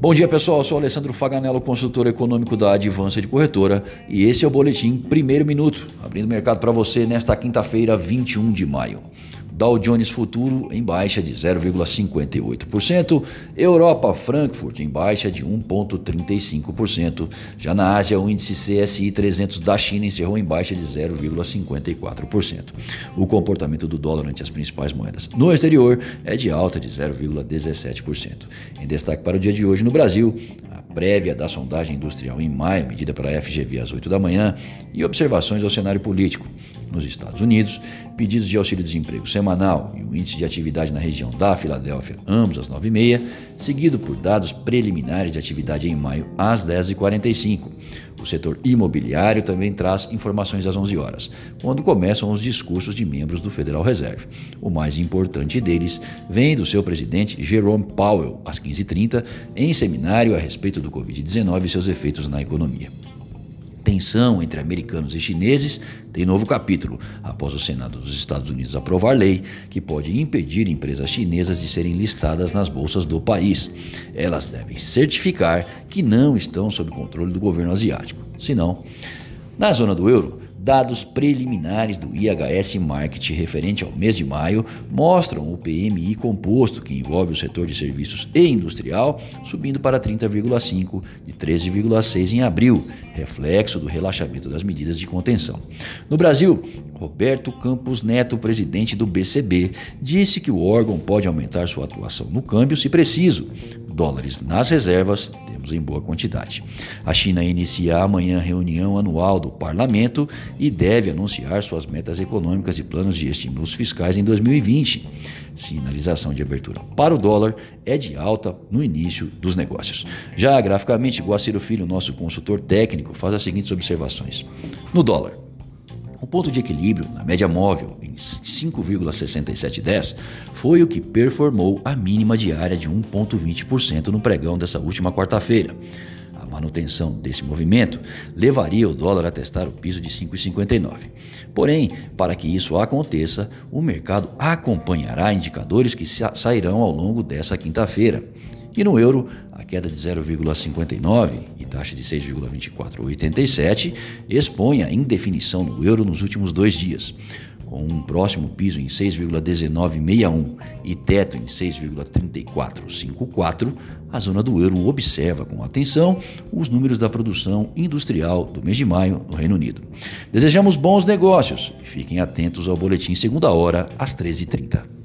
Bom dia pessoal, eu sou Alessandro Faganello, consultor econômico da Advança de Corretora e esse é o Boletim Primeiro Minuto, abrindo mercado para você nesta quinta-feira, 21 de maio. Dow Jones Futuro em baixa de 0,58%, Europa Frankfurt em baixa de 1,35%. Já na Ásia, o índice CSI 300 da China encerrou em baixa de 0,54%. O comportamento do dólar ante as principais moedas no exterior é de alta de 0,17%. Em destaque para o dia de hoje no Brasil, a prévia da sondagem industrial em maio, medida pela FGV às 8 da manhã, e observações ao cenário político. Nos Estados Unidos, pedidos de auxílio-desemprego semanal e o índice de atividade na região da Filadélfia, ambos às 9h30, seguido por dados preliminares de atividade em maio às 10h45. O setor imobiliário também traz informações às 11 horas, quando começam os discursos de membros do Federal Reserve. O mais importante deles vem do seu presidente Jerome Powell, às 15h30, em seminário a respeito do Covid-19 e seus efeitos na economia tensão entre americanos e chineses tem novo capítulo, após o Senado dos Estados Unidos aprovar lei que pode impedir empresas chinesas de serem listadas nas bolsas do país. Elas devem certificar que não estão sob controle do governo asiático. Senão, na zona do euro, Dados preliminares do IHS Market referente ao mês de maio mostram o PMI composto, que envolve o setor de serviços e industrial, subindo para 30,5 de 13,6 em abril, reflexo do relaxamento das medidas de contenção. No Brasil, Roberto Campos Neto, presidente do BCB, disse que o órgão pode aumentar sua atuação no câmbio se preciso. Dólares nas reservas em boa quantidade. A China inicia amanhã a reunião anual do parlamento e deve anunciar suas metas econômicas e planos de estímulos fiscais em 2020. Sinalização de abertura para o dólar é de alta no início dos negócios. Já graficamente, Guaciro Filho, nosso consultor técnico, faz as seguintes observações. No dólar, o ponto de equilíbrio na média móvel em 5,6710 foi o que performou a mínima diária de 1,20% no pregão dessa última quarta-feira. A manutenção desse movimento levaria o dólar a testar o piso de 5,59. Porém, para que isso aconteça, o mercado acompanhará indicadores que sairão ao longo dessa quinta-feira. E no euro, a queda de 0,59 e taxa de 6,2487 expõe a indefinição no euro nos últimos dois dias. Com um próximo piso em 6,1961 e teto em 6,3454, a zona do euro observa com atenção os números da produção industrial do mês de maio no Reino Unido. Desejamos bons negócios e fiquem atentos ao boletim segunda hora às 13h30.